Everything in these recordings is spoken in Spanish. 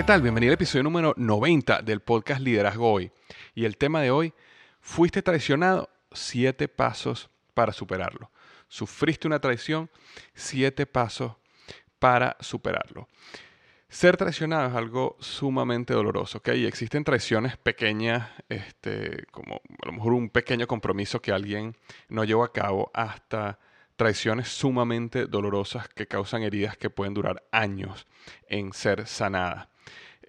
¿Qué tal? Bienvenido al episodio número 90 del podcast Liderazgo Hoy. Y el tema de hoy, ¿fuiste traicionado? Siete pasos para superarlo. ¿Sufriste una traición? Siete pasos para superarlo. Ser traicionado es algo sumamente doloroso, ¿ok? Y existen traiciones pequeñas, este, como a lo mejor un pequeño compromiso que alguien no llevó a cabo, hasta traiciones sumamente dolorosas que causan heridas que pueden durar años en ser sanadas.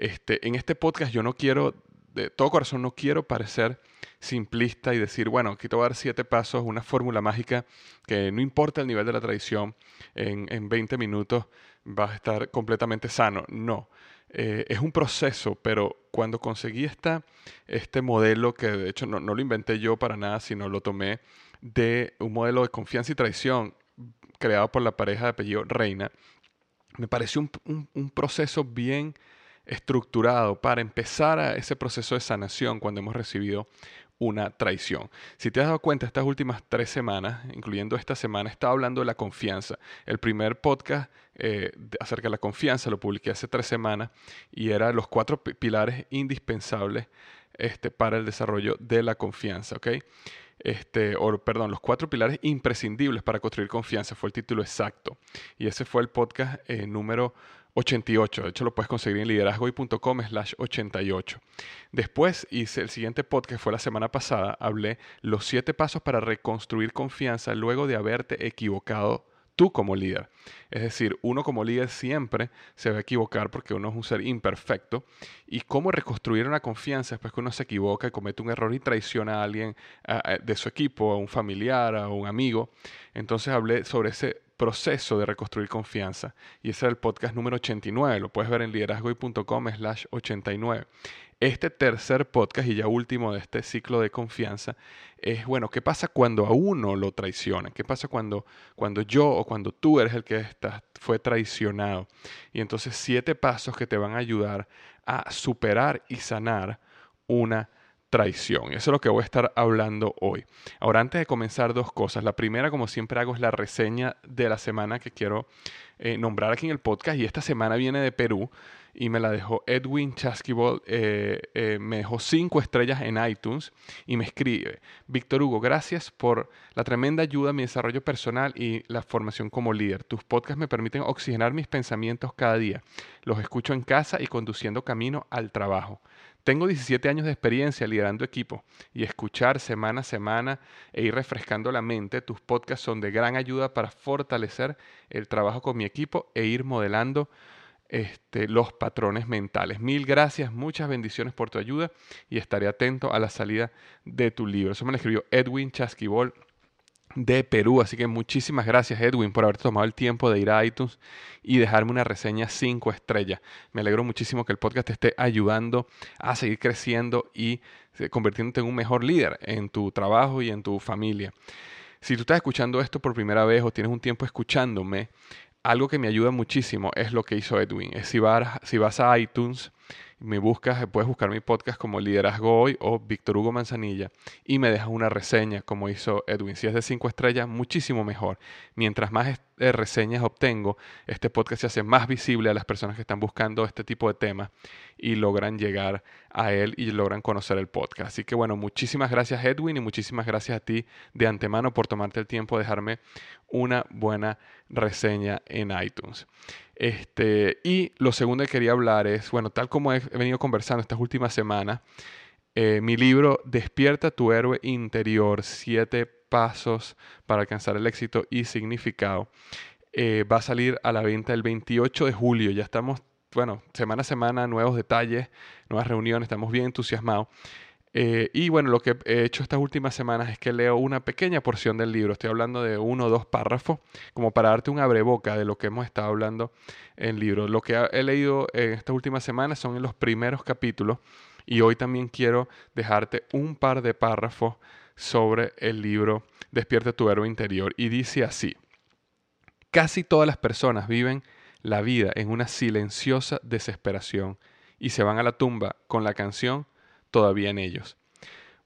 Este, en este podcast yo no quiero, de todo corazón no quiero parecer simplista y decir, bueno, aquí te voy a dar siete pasos, una fórmula mágica que no importa el nivel de la tradición, en, en 20 minutos vas a estar completamente sano. No. Eh, es un proceso, pero cuando conseguí esta, este modelo, que de hecho no, no, lo inventé yo para nada, sino lo tomé de un modelo de confianza y traición creado por la pareja de apellido Reina, me pareció un, un, un proceso bien estructurado para empezar a ese proceso de sanación cuando hemos recibido una traición. Si te has dado cuenta, estas últimas tres semanas, incluyendo esta semana, estaba hablando de la confianza. El primer podcast eh, acerca de la confianza lo publiqué hace tres semanas y era los cuatro pilares indispensables este, para el desarrollo de la confianza. ¿okay? Este, o, perdón, los cuatro pilares imprescindibles para construir confianza fue el título exacto. Y ese fue el podcast eh, número 88. De hecho, lo puedes conseguir en liderazgoy.com slash 88. Después hice el siguiente podcast, fue la semana pasada, hablé los siete pasos para reconstruir confianza luego de haberte equivocado tú como líder. Es decir, uno como líder siempre se va a equivocar porque uno es un ser imperfecto. Y cómo reconstruir una confianza después que uno se equivoca y comete un error y traiciona a alguien de su equipo, a un familiar, a un amigo. Entonces hablé sobre ese proceso de reconstruir confianza. Y ese era el podcast número 89. Lo puedes ver en liderazgoy.com slash 89. Este tercer podcast y ya último de este ciclo de confianza es, bueno, ¿qué pasa cuando a uno lo traiciona? ¿Qué pasa cuando, cuando yo o cuando tú eres el que está, fue traicionado? Y entonces siete pasos que te van a ayudar a superar y sanar una traición. Eso es lo que voy a estar hablando hoy. Ahora, antes de comenzar, dos cosas. La primera, como siempre hago, es la reseña de la semana que quiero eh, nombrar aquí en el podcast. Y esta semana viene de Perú y me la dejó Edwin Chaskibol. Eh, eh, me dejó cinco estrellas en iTunes y me escribe, Víctor Hugo, gracias por la tremenda ayuda a mi desarrollo personal y la formación como líder. Tus podcasts me permiten oxigenar mis pensamientos cada día. Los escucho en casa y conduciendo camino al trabajo. Tengo 17 años de experiencia liderando equipos y escuchar semana a semana e ir refrescando la mente, tus podcasts son de gran ayuda para fortalecer el trabajo con mi equipo e ir modelando este, los patrones mentales. Mil gracias, muchas bendiciones por tu ayuda y estaré atento a la salida de tu libro. Eso me lo escribió Edwin Chasquibol de Perú. Así que muchísimas gracias Edwin por haber tomado el tiempo de ir a iTunes y dejarme una reseña 5 estrellas. Me alegro muchísimo que el podcast te esté ayudando a seguir creciendo y eh, convirtiéndote en un mejor líder en tu trabajo y en tu familia. Si tú estás escuchando esto por primera vez o tienes un tiempo escuchándome, algo que me ayuda muchísimo es lo que hizo Edwin. Si vas, si vas a iTunes me buscas, puedes buscar mi podcast como Liderazgo Hoy o Víctor Hugo Manzanilla y me dejas una reseña como hizo Edwin. Si es de cinco estrellas, muchísimo mejor. Mientras más eh, reseñas obtengo, este podcast se hace más visible a las personas que están buscando este tipo de temas y logran llegar a él y logran conocer el podcast. Así que bueno, muchísimas gracias Edwin y muchísimas gracias a ti de antemano por tomarte el tiempo de dejarme una buena reseña en iTunes. Este, y lo segundo que quería hablar es, bueno, tal como he venido conversando estas últimas semanas, eh, mi libro Despierta tu héroe interior, siete pasos para alcanzar el éxito y significado, eh, va a salir a la venta el 28 de julio. Ya estamos, bueno, semana a semana, nuevos detalles, nuevas reuniones, estamos bien entusiasmados. Eh, y bueno, lo que he hecho estas últimas semanas es que leo una pequeña porción del libro. Estoy hablando de uno o dos párrafos, como para darte un abreboca de lo que hemos estado hablando en el libro. Lo que he leído en estas últimas semanas son en los primeros capítulos. Y hoy también quiero dejarte un par de párrafos sobre el libro Despierte tu héroe interior. Y dice así, casi todas las personas viven la vida en una silenciosa desesperación y se van a la tumba con la canción todavía en ellos.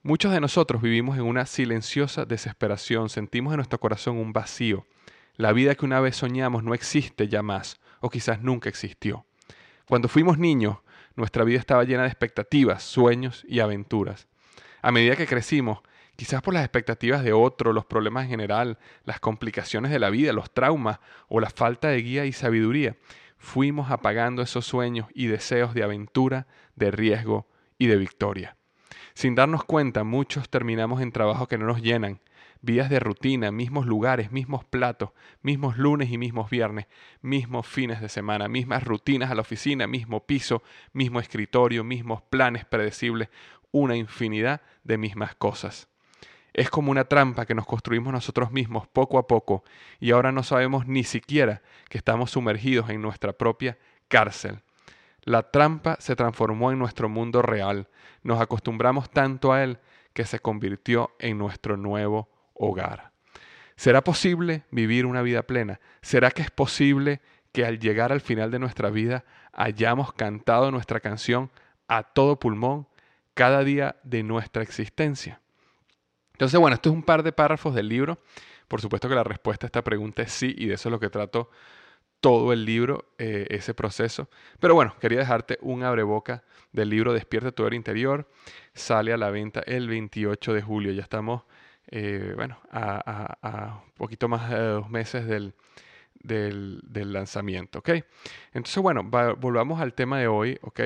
Muchos de nosotros vivimos en una silenciosa desesperación, sentimos en nuestro corazón un vacío. La vida que una vez soñamos no existe ya más, o quizás nunca existió. Cuando fuimos niños, nuestra vida estaba llena de expectativas, sueños y aventuras. A medida que crecimos, quizás por las expectativas de otro, los problemas en general, las complicaciones de la vida, los traumas o la falta de guía y sabiduría, fuimos apagando esos sueños y deseos de aventura, de riesgo y de victoria. Sin darnos cuenta, muchos terminamos en trabajos que no nos llenan, vías de rutina, mismos lugares, mismos platos, mismos lunes y mismos viernes, mismos fines de semana, mismas rutinas a la oficina, mismo piso, mismo escritorio, mismos planes predecibles, una infinidad de mismas cosas. Es como una trampa que nos construimos nosotros mismos poco a poco y ahora no sabemos ni siquiera que estamos sumergidos en nuestra propia cárcel. La trampa se transformó en nuestro mundo real. Nos acostumbramos tanto a él que se convirtió en nuestro nuevo hogar. ¿Será posible vivir una vida plena? ¿Será que es posible que al llegar al final de nuestra vida hayamos cantado nuestra canción a todo pulmón cada día de nuestra existencia? Entonces, bueno, esto es un par de párrafos del libro. Por supuesto que la respuesta a esta pregunta es sí, y de eso es lo que trato todo el libro, eh, ese proceso. Pero bueno, quería dejarte un abreboca del libro Despierta tu héroe interior. Sale a la venta el 28 de julio. Ya estamos, eh, bueno, a, un poquito más de dos meses del, del, lanzamiento, ¿ok? Entonces, bueno, volvamos al tema de hoy, ¿ok?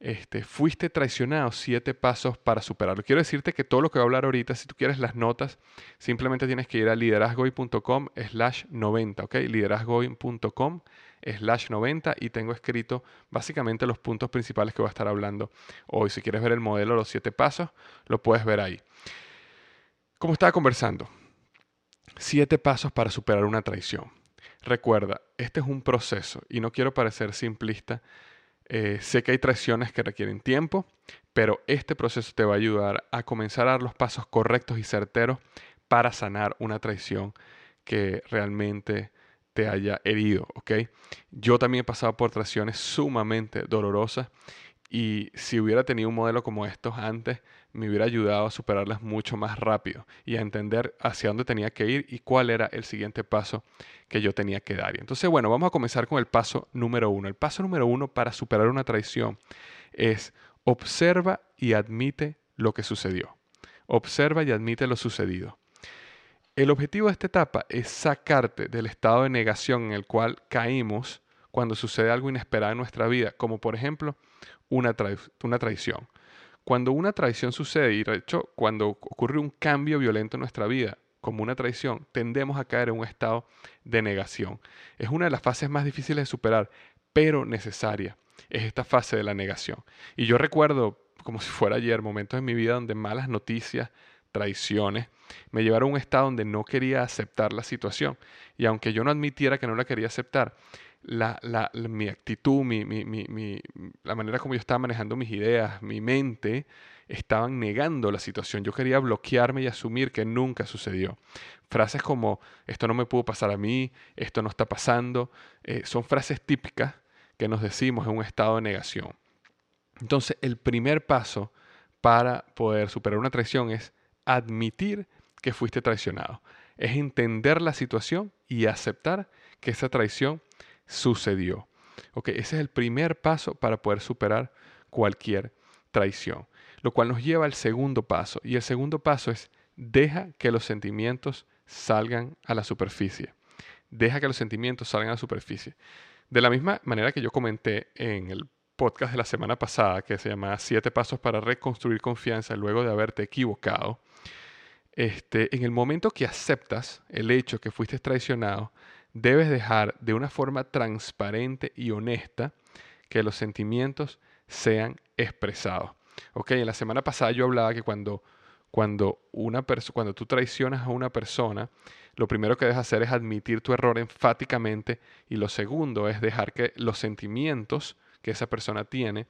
Este, fuiste traicionado, siete pasos para superarlo. Quiero decirte que todo lo que voy a hablar ahorita, si tú quieres las notas, simplemente tienes que ir a liderazgoy.com slash 90, ¿ok? liderazgoy.com slash 90 y tengo escrito básicamente los puntos principales que voy a estar hablando hoy. Si quieres ver el modelo, los siete pasos, lo puedes ver ahí. Como estaba conversando, siete pasos para superar una traición. Recuerda, este es un proceso y no quiero parecer simplista eh, sé que hay traiciones que requieren tiempo, pero este proceso te va a ayudar a comenzar a dar los pasos correctos y certeros para sanar una traición que realmente te haya herido, ¿ok? Yo también he pasado por traiciones sumamente dolorosas y si hubiera tenido un modelo como estos antes, me hubiera ayudado a superarlas mucho más rápido y a entender hacia dónde tenía que ir y cuál era el siguiente paso que yo tenía que dar. Entonces, bueno, vamos a comenzar con el paso número uno. El paso número uno para superar una traición es observa y admite lo que sucedió. Observa y admite lo sucedido. El objetivo de esta etapa es sacarte del estado de negación en el cual caímos cuando sucede algo inesperado en nuestra vida, como por ejemplo una, una traición. Cuando una traición sucede, y de hecho cuando ocurre un cambio violento en nuestra vida, como una traición, tendemos a caer en un estado de negación. Es una de las fases más difíciles de superar, pero necesaria. Es esta fase de la negación. Y yo recuerdo, como si fuera ayer, momentos en mi vida donde malas noticias, traiciones, me llevaron a un estado donde no quería aceptar la situación. Y aunque yo no admitiera que no la quería aceptar, mi actitud, la manera como yo estaba manejando mis ideas, mi mente, estaban negando la situación. Yo quería bloquearme y asumir que nunca sucedió. Frases como, esto no me pudo pasar a mí, esto no está pasando, eh, son frases típicas que nos decimos en un estado de negación. Entonces, el primer paso para poder superar una traición es admitir que fuiste traicionado. Es entender la situación y aceptar que esa traición sucedió. Okay, ese es el primer paso para poder superar cualquier traición. Lo cual nos lleva al segundo paso. Y el segundo paso es deja que los sentimientos salgan a la superficie. Deja que los sentimientos salgan a la superficie. De la misma manera que yo comenté en el podcast de la semana pasada, que se llama Siete Pasos para Reconstruir Confianza luego de haberte equivocado, este, en el momento que aceptas el hecho que fuiste traicionado, debes dejar de una forma transparente y honesta que los sentimientos sean expresados. Ok, en la semana pasada yo hablaba que cuando, cuando, una cuando tú traicionas a una persona, lo primero que debes hacer es admitir tu error enfáticamente y lo segundo es dejar que los sentimientos que esa persona tiene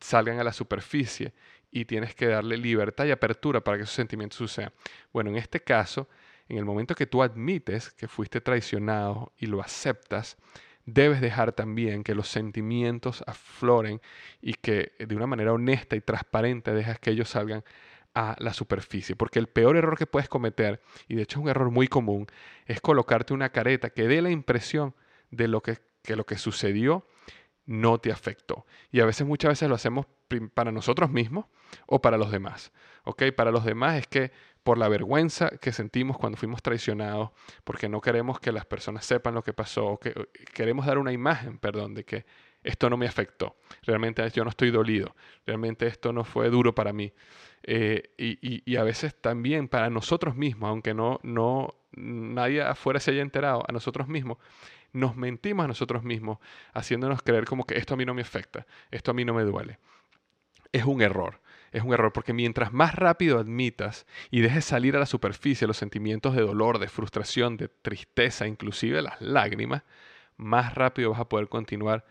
salgan a la superficie y tienes que darle libertad y apertura para que esos sentimientos sucedan. Bueno, en este caso, en el momento que tú admites que fuiste traicionado y lo aceptas, debes dejar también que los sentimientos afloren y que de una manera honesta y transparente dejas que ellos salgan a la superficie. Porque el peor error que puedes cometer, y de hecho es un error muy común, es colocarte una careta que dé la impresión de lo que, que lo que sucedió no te afectó. Y a veces, muchas veces lo hacemos para nosotros mismos o para los demás. ¿Ok? Para los demás es que por la vergüenza que sentimos cuando fuimos traicionados, porque no queremos que las personas sepan lo que pasó, que queremos dar una imagen, perdón, de que esto no me afectó, realmente yo no estoy dolido, realmente esto no fue duro para mí. Eh, y, y, a veces también para nosotros mismos, aunque no, no nadie afuera se haya enterado, a nosotros mismos, nos mentimos a nosotros mismos, haciéndonos creer como que esto a mí no me afecta, esto a mí no me duele. Es un error, es un error porque mientras más rápido admitas y dejes salir a la superficie los sentimientos de dolor, de frustración, de tristeza, inclusive las lágrimas, más rápido vas a poder continuar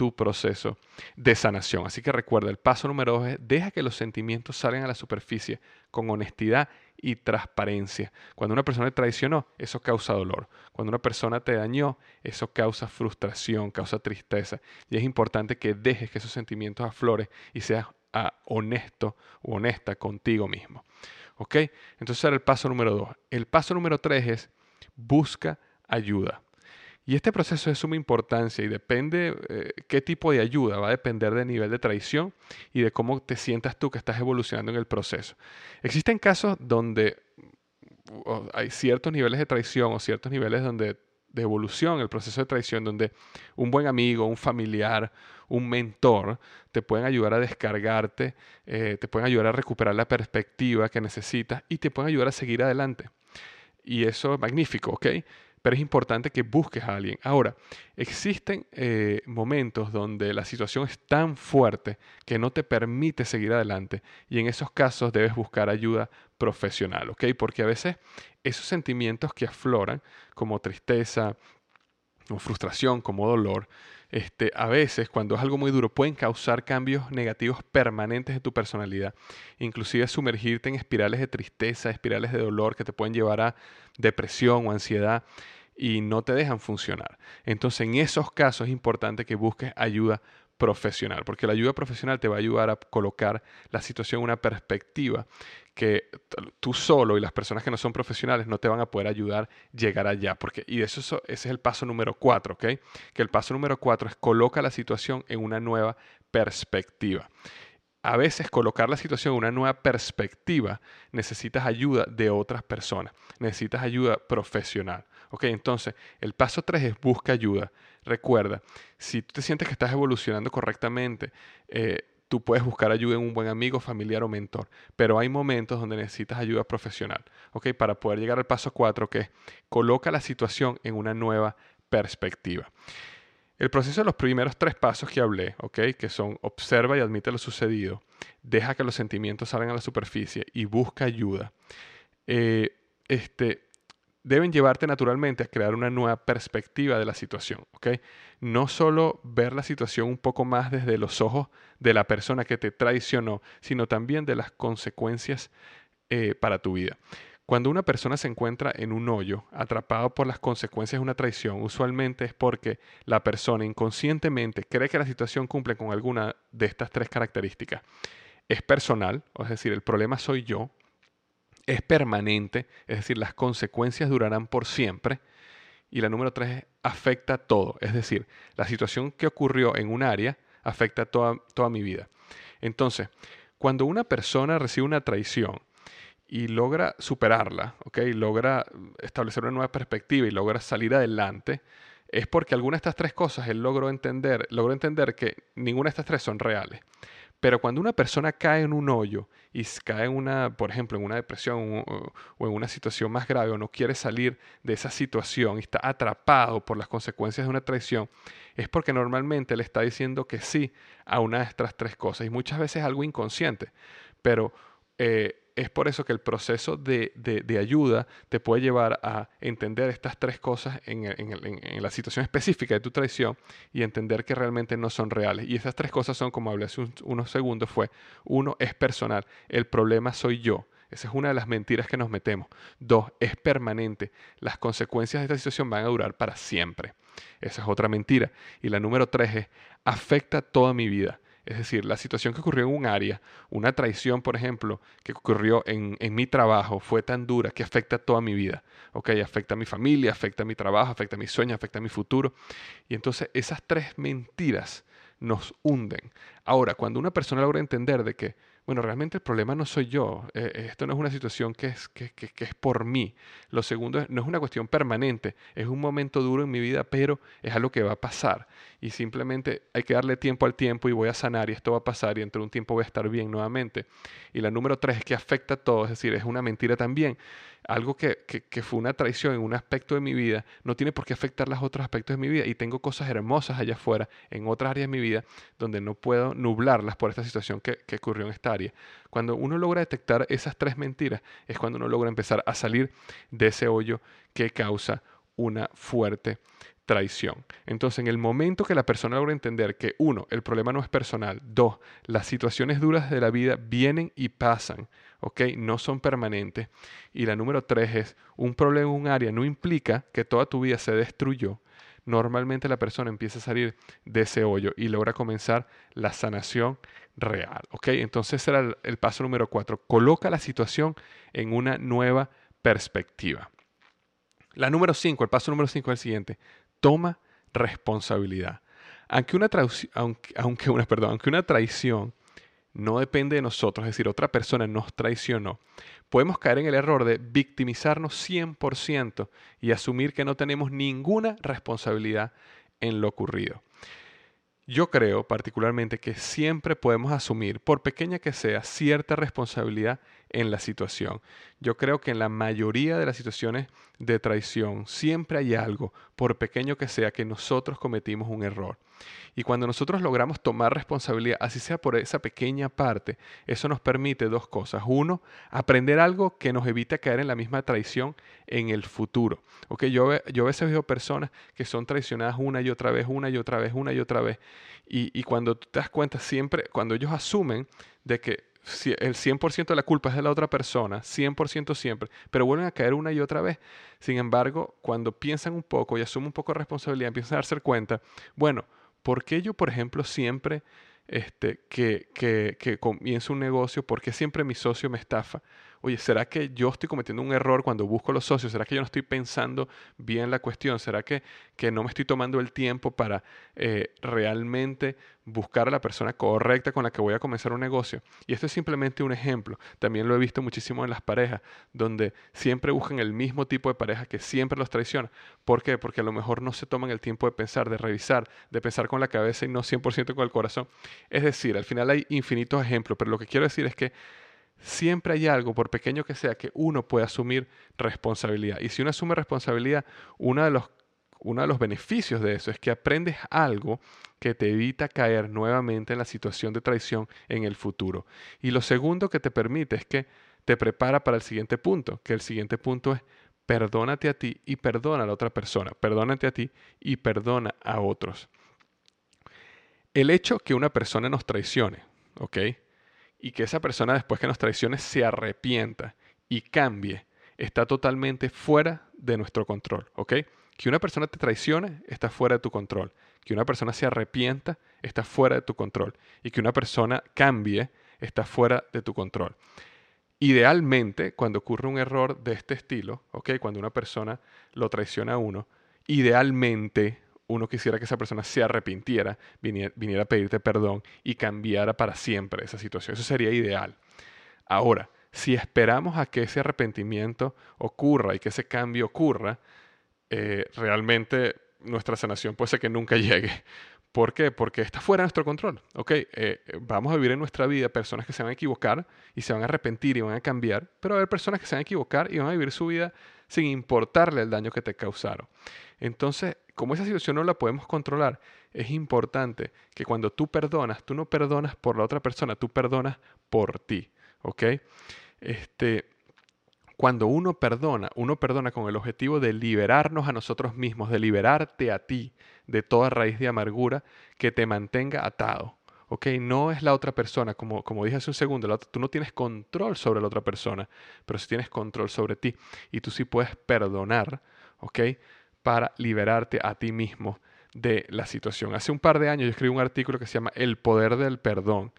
tu proceso de sanación. Así que recuerda, el paso número dos es deja que los sentimientos salgan a la superficie con honestidad y transparencia. Cuando una persona te traicionó, eso causa dolor. Cuando una persona te dañó, eso causa frustración, causa tristeza. Y es importante que dejes que esos sentimientos afloren y seas ah, honesto o honesta contigo mismo. ¿Ok? Entonces era el paso número dos. El paso número tres es busca ayuda. Y este proceso es de suma importancia y depende eh, qué tipo de ayuda, va a depender del nivel de traición y de cómo te sientas tú que estás evolucionando en el proceso. Existen casos donde hay ciertos niveles de traición o ciertos niveles donde, de evolución, el proceso de traición, donde un buen amigo, un familiar, un mentor te pueden ayudar a descargarte, eh, te pueden ayudar a recuperar la perspectiva que necesitas y te pueden ayudar a seguir adelante. Y eso es magnífico, ¿ok? Pero es importante que busques a alguien. Ahora, existen eh, momentos donde la situación es tan fuerte que no te permite seguir adelante y en esos casos debes buscar ayuda profesional, ¿ok? Porque a veces esos sentimientos que afloran, como tristeza, como frustración, como dolor, este, a veces cuando es algo muy duro pueden causar cambios negativos permanentes en tu personalidad, inclusive sumergirte en espirales de tristeza, espirales de dolor que te pueden llevar a depresión o ansiedad y no te dejan funcionar. Entonces en esos casos es importante que busques ayuda profesional, porque la ayuda profesional te va a ayudar a colocar la situación en una perspectiva que tú solo y las personas que no son profesionales no te van a poder ayudar a llegar allá. Porque, y eso, ese es el paso número cuatro, ¿ok? Que el paso número cuatro es coloca la situación en una nueva perspectiva. A veces colocar la situación en una nueva perspectiva necesitas ayuda de otras personas, necesitas ayuda profesional. ¿ok? Entonces, el paso tres es busca ayuda. Recuerda, si tú te sientes que estás evolucionando correctamente, eh, tú puedes buscar ayuda en un buen amigo, familiar o mentor, pero hay momentos donde necesitas ayuda profesional, ¿ok? Para poder llegar al paso 4, que es coloca la situación en una nueva perspectiva. El proceso de los primeros tres pasos que hablé, ¿ok? Que son observa y admite lo sucedido, deja que los sentimientos salgan a la superficie y busca ayuda, eh, este, deben llevarte naturalmente a crear una nueva perspectiva de la situación, ¿ok? No solo ver la situación un poco más desde los ojos de la persona que te traicionó, sino también de las consecuencias eh, para tu vida. Cuando una persona se encuentra en un hoyo, atrapado por las consecuencias de una traición, usualmente es porque la persona inconscientemente cree que la situación cumple con alguna de estas tres características. Es personal, es decir, el problema soy yo, es permanente, es decir, las consecuencias durarán por siempre. Y la número tres afecta todo, es decir, la situación que ocurrió en un área afecta toda, toda mi vida. Entonces, cuando una persona recibe una traición y logra superarla, logra establecer una nueva perspectiva y logra salir adelante, es porque alguna de estas tres cosas él logró entender, logró entender que ninguna de estas tres son reales. Pero cuando una persona cae en un hoyo y cae en una, por ejemplo, en una depresión o, en una situación más grave o no quiere salir de esa situación y está atrapado por las consecuencias de una traición, es porque normalmente le está diciendo que sí a una de estas tres cosas. Y muchas veces es algo inconsciente. Pero eh, es por eso que el proceso de, ayuda te puede llevar a entender estas tres cosas en, la situación específica de tu traición y entender que realmente no son reales. Y esas tres cosas son, como hablé hace unos segundos, fue, uno, es personal, el problema soy yo. Esa es una de las mentiras que nos metemos. Dos, es permanente. Las consecuencias de esta situación van a durar para siempre. Esa es otra mentira. Y la número tres es, afecta toda mi vida. Es decir, la situación que ocurrió en un área, una traición, por ejemplo, que ocurrió en, mi trabajo, fue tan dura que afecta toda mi vida. ¿ok? Afecta a mi familia, afecta a mi trabajo, afecta a mis sueños, afecta a mi futuro. Y entonces esas tres mentiras nos hunden. Ahora, cuando una persona logra entender de que bueno, realmente el problema no soy yo, eh, eh, esto no es una situación que es, que, es por mí. Lo segundo, no es una cuestión permanente, es un momento duro en mi vida, pero es algo que va a pasar. Y simplemente hay que darle tiempo al tiempo y voy a sanar y esto va a pasar y dentro de un tiempo voy a estar bien nuevamente. Y la número tres es que afecta a todo, es decir, es una mentira también algo que, fue una traición en un aspecto de mi vida, no tiene por qué afectar los otros aspectos de mi vida. Y tengo cosas hermosas allá afuera, en otras áreas de mi vida, donde no puedo nublarlas por esta situación que, que ocurrió en esta área. Cuando uno logra detectar esas tres mentiras, es cuando uno logra empezar a salir de ese hoyo que causa una fuerte traición. Entonces, en el momento que la persona logra entender que, uno, el problema no es personal, dos, las situaciones duras de la vida vienen y pasan, ¿ok? No son permanentes. Y la número tres es, un problema en un área no implica que toda tu vida se destruyó. Normalmente la persona empieza a salir de ese hoyo y logra comenzar la sanación real, ¿ok? Entonces será el, el paso número cuatro. Coloca la situación en una nueva perspectiva. La número cinco, el paso número cinco es el siguiente toma responsabilidad. Aunque una, aunque, una, perdón, aunque una traición no depende de nosotros, es decir, otra persona nos traicionó, podemos caer en el error de victimizarnos 100% y asumir que no tenemos ninguna responsabilidad en lo ocurrido. Yo creo particularmente que siempre podemos asumir, por pequeña que sea, cierta responsabilidad en la situación. Yo creo que en la mayoría de las situaciones de traición siempre hay algo, por pequeño que sea, que nosotros cometimos un error. Y cuando nosotros logramos tomar responsabilidad, así sea por esa pequeña parte, eso nos permite dos cosas. Uno, aprender algo que nos evite caer en la misma traición en el futuro. Okay, yo, yo a veces veo personas que son traicionadas una y otra vez, una y otra vez, una y otra vez. Y, y cuando tú te das cuenta, siempre, cuando ellos asumen de que el 100% de la culpa es de la otra persona, 100% siempre, pero vuelven a caer una y otra vez. Sin embargo, cuando piensan un poco y asumen un poco de responsabilidad, empiezan a darse cuenta, bueno, ¿Por qué yo, por ejemplo, siempre este, que, que, que comienzo un negocio, por qué siempre mi socio me estafa? Oye, ¿será que yo estoy cometiendo un error cuando busco los socios? ¿Será que yo no estoy pensando bien la cuestión? ¿Será que, que no me estoy tomando el tiempo para eh, realmente buscar a la persona correcta con la que voy a comenzar un negocio? Y esto es simplemente un ejemplo. También lo he visto muchísimo en las parejas, donde siempre buscan el mismo tipo de pareja que siempre los traiciona. ¿Por qué? Porque a lo mejor no se toman el tiempo de pensar, de revisar, de pensar con la cabeza y no 100% con el corazón. Es decir, al final hay infinitos ejemplos, pero lo que quiero decir es que siempre hay algo, por pequeño que sea, que uno puede asumir responsabilidad. Y si uno asume responsabilidad, una de, los, uno de los beneficios de eso es que aprendes algo que te evita caer nuevamente en la situación de traición en el futuro. Y lo segundo que te permite es que te prepara para el siguiente punto, que el siguiente punto es perdónate a ti y perdona a la otra persona, perdónate a ti y perdona a otros. El hecho que una persona nos traicione, ¿ok? Y que esa persona después que nos traicione se arrepienta y cambie, está totalmente fuera de nuestro control, ¿ok? Que una persona te traicione está fuera de tu control. Que una persona se arrepienta está fuera de tu control. Y que una persona cambie está fuera de tu control. Idealmente, cuando ocurre un error de este estilo, ¿ok? Cuando una persona lo traiciona a uno, idealmente uno quisiera que esa persona se arrepintiera, viniera, a pedirte perdón y cambiara para siempre esa situación. Eso sería ideal. Ahora, si esperamos a que ese arrepentimiento ocurra y que ese cambio ocurra, eh, realmente nuestra sanación puede ser que nunca llegue. ¿Por qué? Porque está fuera de nuestro control. ¿ok? Eh, vamos a vivir en nuestra vida personas que se van a equivocar y se van a arrepentir y van a cambiar, pero va a haber personas que se van a equivocar y van a vivir su vida sin importarle el daño que te causaron. Entonces, como esa situación no la podemos controlar, es importante que cuando tú perdonas, tú no perdonas por la otra persona, tú perdonas por ti. ¿Ok? Este, cuando uno perdona, uno perdona con el objetivo de liberarnos a nosotros mismos, de liberarte a ti de toda raíz de amargura que te mantenga atado. ¿ok? No es la otra persona, como, como dije hace un segundo, tú no tienes control sobre la otra persona, pero sí tienes control sobre ti y tú sí puedes perdonar, ¿ok? Para liberarte a ti mismo de la situación. Hace un par de años yo escribí un artículo que se llama El poder del perdón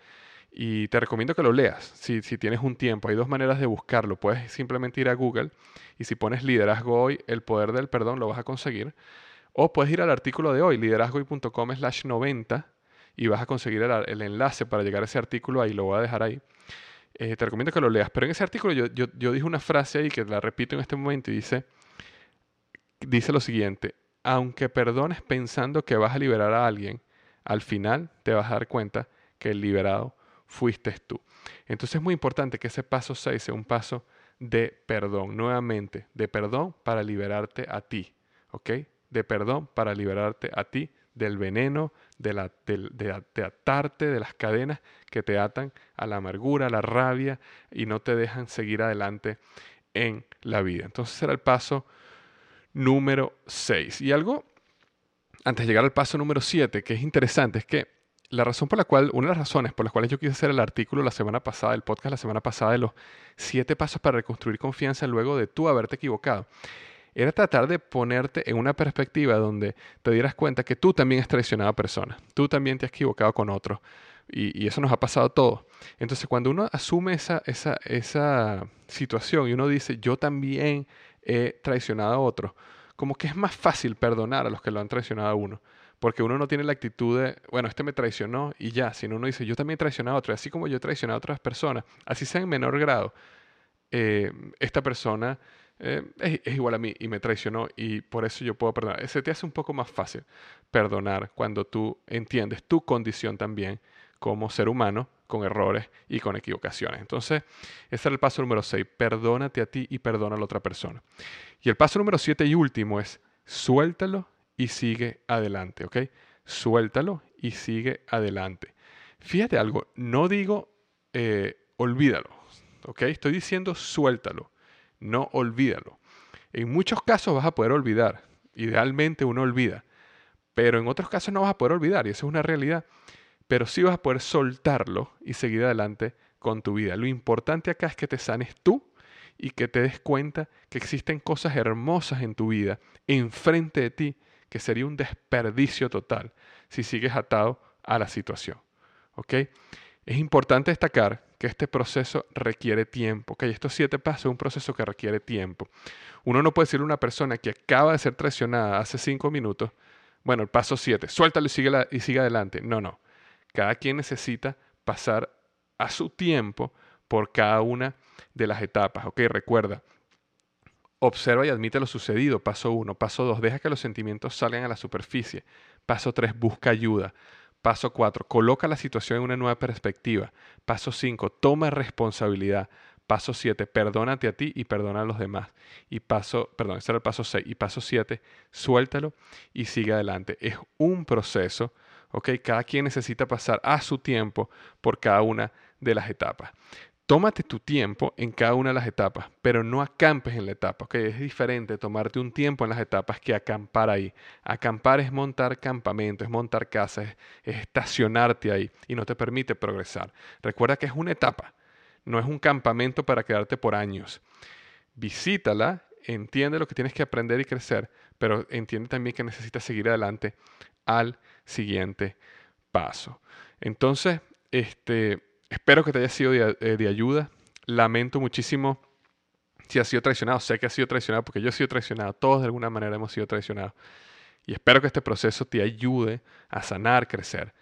y te recomiendo que lo leas si, si, tienes un tiempo. Hay dos maneras de buscarlo. Puedes simplemente ir a Google y si pones liderazgo hoy, el poder del perdón, lo vas a conseguir. O puedes ir al artículo de hoy, liderazgohoy.com slash 90 y vas a conseguir el, enlace para llegar a ese artículo ahí, lo voy a dejar ahí. Eh, te recomiendo que lo leas. Pero en ese artículo yo, yo, yo dije una frase ahí que la repito en este momento y dice, dice lo siguiente, aunque perdones pensando que vas a liberar a alguien, al final te vas a dar cuenta que el liberado fuiste tú. Entonces es muy importante que ese paso 6 sea un paso de perdón, nuevamente, de perdón para liberarte a ti, ¿ok? De perdón para liberarte a ti del veneno, de, la, de, atarte, de las cadenas que te atan a la amargura, a la rabia y no te dejan seguir adelante en la vida. Entonces será el paso número 6. Y algo, antes de llegar al paso número 7, que es interesante, es que la razón por la cual, una de las razones por las cuales yo quise hacer el artículo la semana pasada, el podcast la semana pasada de los siete pasos para reconstruir confianza luego de tú haberte equivocado, era tratar de ponerte en una perspectiva donde te dieras cuenta que tú también has traicionado a personas, tú también te has equivocado con otros, y, eso nos ha pasado a todos. Entonces, cuando uno asume esa, esa, esa situación y uno dice, yo también he traicionado a otros, como que es más fácil perdonar a los que lo han traicionado a uno porque uno no tiene la actitud de, bueno, este me traicionó y ya, sino uno dice, yo también he traicionado a otro, así como yo he traicionado a otras personas, así sea en menor grado, eh, esta persona eh, es, igual a mí y me traicionó y por eso yo puedo perdonar. Se te hace un poco más fácil perdonar cuando tú entiendes tu condición también como ser humano con errores y con equivocaciones. Entonces, ese es el paso número 6, perdónate a ti y perdona a la otra persona. Y el paso número 7 y último es, suéltalo y sigue adelante, ¿ok? Suéltalo y sigue adelante. Fíjate algo, no digo eh, olvídalo, ¿ok? Estoy diciendo suéltalo, no olvídalo. En muchos casos vas a poder olvidar, idealmente uno olvida, pero en otros casos no vas a poder olvidar y eso es una realidad, pero sí vas a poder soltarlo y seguir adelante con tu vida. Lo importante acá es que te sanes tú y que te des cuenta que existen cosas hermosas en tu vida, enfrente de ti, que sería un desperdicio total si sigues atado a la situación. ¿Ok? Es importante destacar que este proceso requiere tiempo. ¿ok? Estos siete pasos es un proceso que requiere tiempo. Uno no puede decirle a una persona que acaba de ser traicionada hace cinco minutos, bueno, el paso siete, suéltalo y y sigue adelante. No, no. Cada quien necesita pasar a su tiempo por cada una de las etapas. ¿ok? Recuerda, Observa y admite lo sucedido. Paso 1. Paso 2. Deja que los sentimientos salgan a la superficie. Paso 3. Busca ayuda. Paso 4. Coloca la situación en una nueva perspectiva. Paso 5. Toma responsabilidad. Paso 7, perdónate a ti y perdona a los demás. Y paso, perdón, ese era el paso 6. Y paso 7, suéltalo y sigue adelante. Es un proceso, Cada quien necesita pasar a su tiempo por cada una de las etapas. Tómate tu tiempo en cada una de las etapas, pero no acampes en la etapa. ¿ok? Es diferente tomarte un tiempo en las etapas que acampar ahí. Acampar es montar campamento, es montar casas, es estacionarte ahí y no te permite progresar. Recuerda que es una etapa no es un campamento para quedarte por años. Visítala, entiende lo que tienes que aprender y crecer, pero entiende también que necesitas seguir adelante al siguiente paso. Entonces, este, espero que te haya sido de, eh, de ayuda. Lamento muchísimo si has sido traicionado. Sé que has sido traicionado porque yo he sido traicionado. Todos de alguna manera hemos sido traicionados. Y espero que este proceso te ayude a sanar, crecer.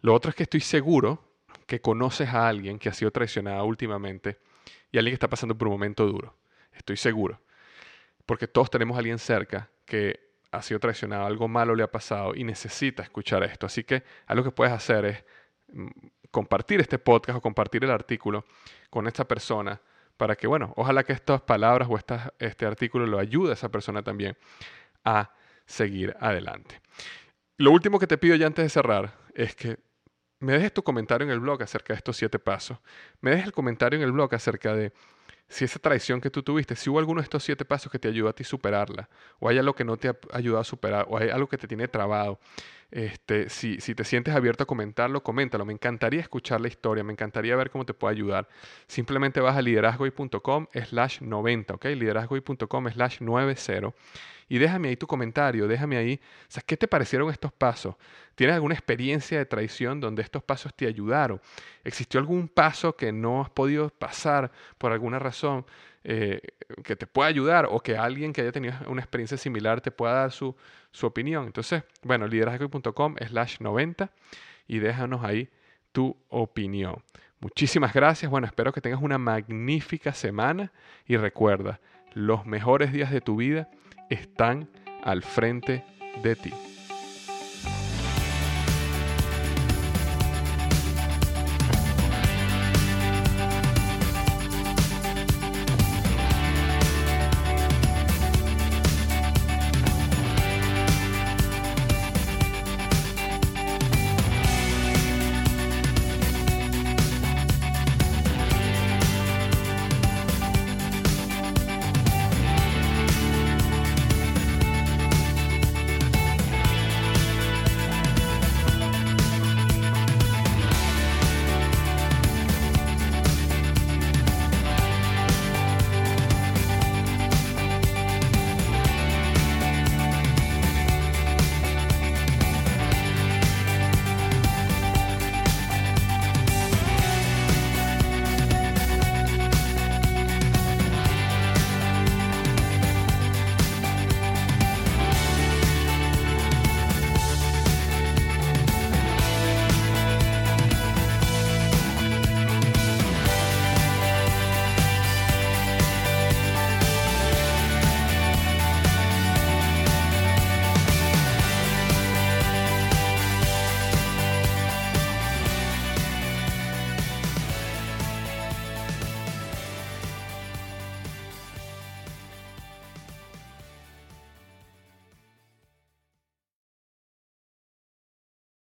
Lo otro es que estoy seguro que conoces a alguien que ha sido traicionado últimamente y alguien que está pasando por un momento duro. Estoy seguro. Porque todos tenemos a alguien cerca que ha sido traicionado, algo malo le ha pasado y necesita escuchar esto. Así que algo que puedes hacer es mm, compartir este podcast o compartir el artículo con esta persona para que, bueno, ojalá que estas palabras o este artículo lo ayude a esa persona también a seguir adelante. Lo último que te pido ya antes de cerrar es que me dejes tu comentario en el blog acerca de estos siete pasos. Me dejes el comentario en el blog acerca de si esa traición que tú tuviste, si hubo alguno de estos siete pasos que te ayudó a ti superarla, o hay algo que no te ha ayudado a superar, o hay algo que te tiene trabado. Este, si, te sientes abierto a comentarlo, coméntalo. Me encantaría escuchar la historia, me encantaría ver cómo te puedo ayudar. Simplemente vas a liderazgoy.com slash 90, ¿ok? liderazgoy.com slash 90 y déjame ahí tu comentario, déjame ahí, ¿qué te parecieron estos pasos? ¿Tienes alguna experiencia de traición donde estos pasos te ayudaron? ¿Existió algún paso que no has podido pasar por alguna razón eh, que te pueda ayudar o que alguien que haya tenido una experiencia similar te pueda dar su, su opinión? Entonces, bueno, liderazgo.com slash 90 y déjanos ahí tu opinión. Muchísimas gracias. Bueno, espero que tengas una magnífica semana y recuerda, los mejores días de tu vida están al frente de ti.